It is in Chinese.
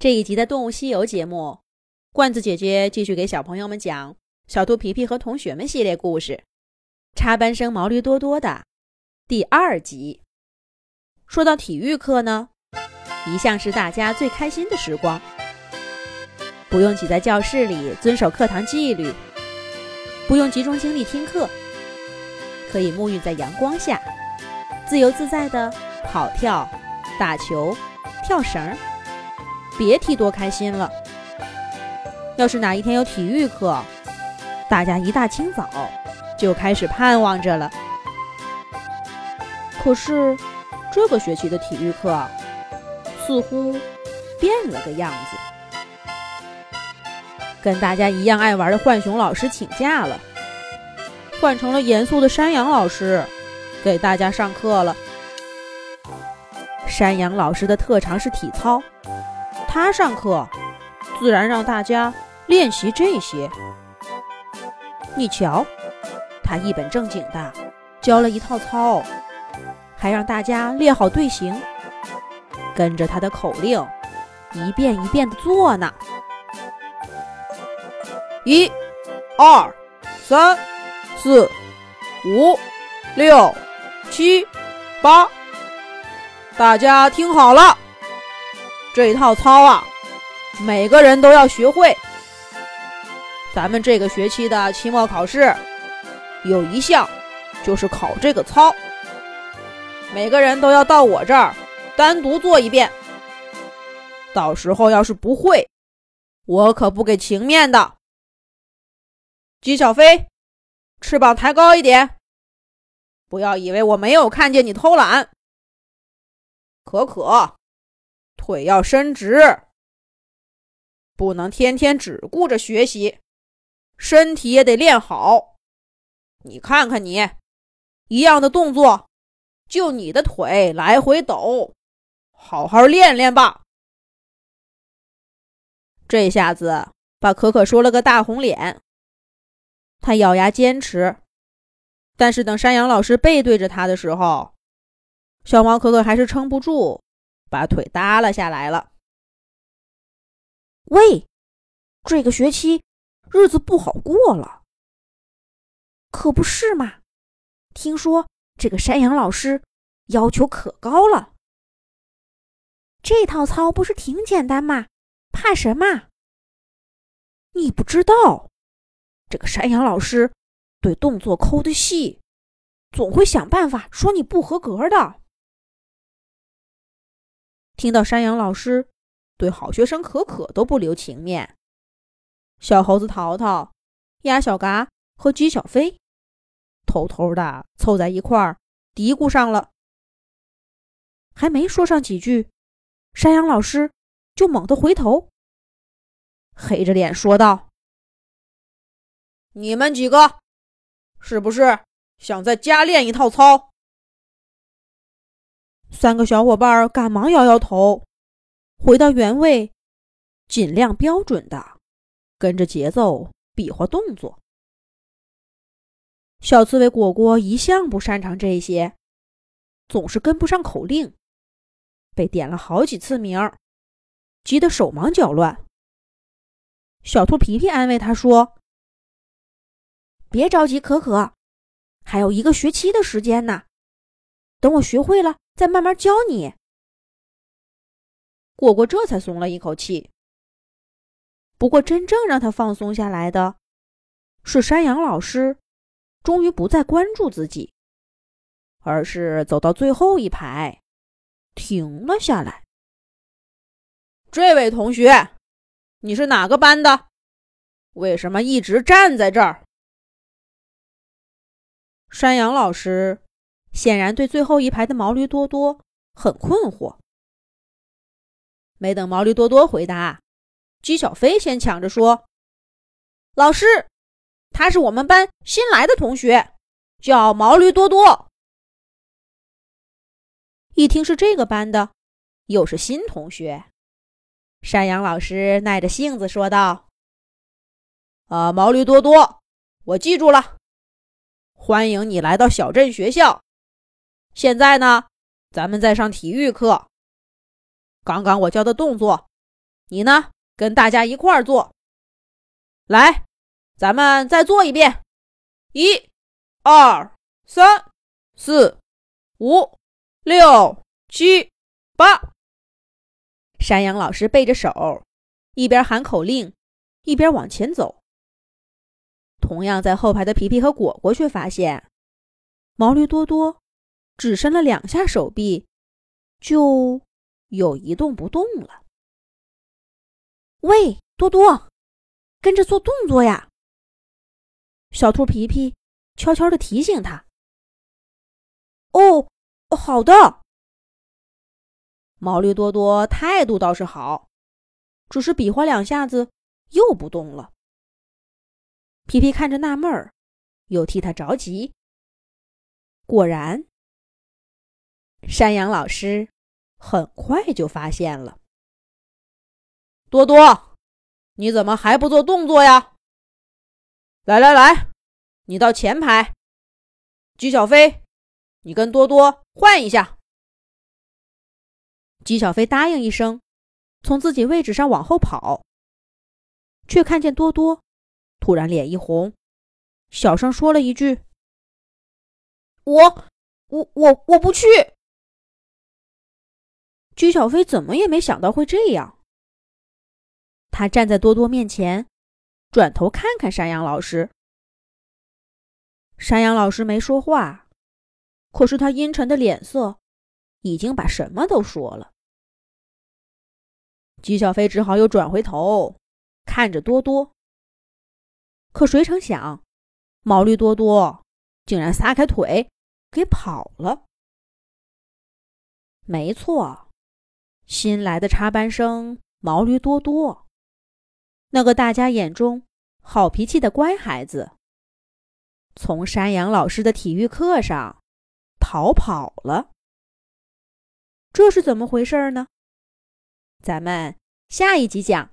这一集的《动物西游》节目，罐子姐姐继续给小朋友们讲《小兔皮皮和同学们》系列故事，《插班生毛驴多多》的第二集。说到体育课呢，一向是大家最开心的时光，不用挤在教室里遵守课堂纪律，不用集中精力听课，可以沐浴在阳光下，自由自在的跑跳、打球、跳绳。别提多开心了！要是哪一天有体育课，大家一大清早就开始盼望着了。可是这个学期的体育课似乎变了个样子，跟大家一样爱玩的浣熊老师请假了，换成了严肃的山羊老师给大家上课了。山羊老师的特长是体操。他上课，自然让大家练习这些。你瞧，他一本正经的教了一套操，还让大家列好队形，跟着他的口令一遍一遍的做呢。一、二、三、四、五、六、七、八，大家听好了。这一套操啊，每个人都要学会。咱们这个学期的期末考试有一项就是考这个操，每个人都要到我这儿单独做一遍。到时候要是不会，我可不给情面的。姬小飞，翅膀抬高一点，不要以为我没有看见你偷懒。可可。腿要伸直，不能天天只顾着学习，身体也得练好。你看看你，一样的动作，就你的腿来回抖，好好练练吧。这下子把可可说了个大红脸。他咬牙坚持，但是等山羊老师背对着他的时候，小毛可可还是撑不住。把腿耷拉下来了。喂，这个学期日子不好过了，可不是嘛？听说这个山羊老师要求可高了。这套操不是挺简单吗？怕什么？你不知道，这个山羊老师对动作抠的细，总会想办法说你不合格的。听到山羊老师对好学生可可都不留情面，小猴子淘淘、鸭小嘎和鸡小飞偷偷的凑在一块儿嘀咕上了。还没说上几句，山羊老师就猛地回头，黑着脸说道：“你们几个是不是想再加练一套操？”三个小伙伴赶忙摇摇头，回到原位，尽量标准的跟着节奏比划动作。小刺猬果果一向不擅长这些，总是跟不上口令，被点了好几次名，急得手忙脚乱。小兔皮皮安慰他说：“别着急，可可，还有一个学期的时间呢，等我学会了。”再慢慢教你，果果这才松了一口气。不过，真正让他放松下来的，是山羊老师终于不再关注自己，而是走到最后一排，停了下来。这位同学，你是哪个班的？为什么一直站在这儿？山羊老师。显然对最后一排的毛驴多多很困惑。没等毛驴多多回答，姬小飞先抢着说：“老师，他是我们班新来的同学，叫毛驴多多。”一听是这个班的，又是新同学，山羊老师耐着性子说道：“啊，毛驴多多，我记住了，欢迎你来到小镇学校。”现在呢，咱们在上体育课。刚刚我教的动作，你呢，跟大家一块儿做。来，咱们再做一遍。一、二、三、四、五、六、七、八。山羊老师背着手，一边喊口令，一边往前走。同样在后排的皮皮和果果却发现，毛驴多多只伸了两下手臂，就又一动不动了。喂，多多，跟着做动作呀！小兔皮皮悄悄地提醒他。哦，好的。毛驴多多态度倒是好，只是比划两下子又不动了。皮皮看着纳闷儿，又替他着急。果然，山羊老师很快就发现了。多多，你怎么还不做动作呀？来来来，你到前排。姬小飞，你跟多多换一下。姬小飞答应一声，从自己位置上往后跑，却看见多多。突然脸一红，小声说了一句：“我，我，我，我不去。”鞠小飞怎么也没想到会这样。他站在多多面前，转头看看山羊老师。山羊老师没说话，可是他阴沉的脸色已经把什么都说了。居小飞只好又转回头看着多多。可谁成想，毛驴多多竟然撒开腿给跑了。没错，新来的插班生毛驴多多，那个大家眼中好脾气的乖孩子，从山羊老师的体育课上逃跑了。这是怎么回事呢？咱们下一集讲。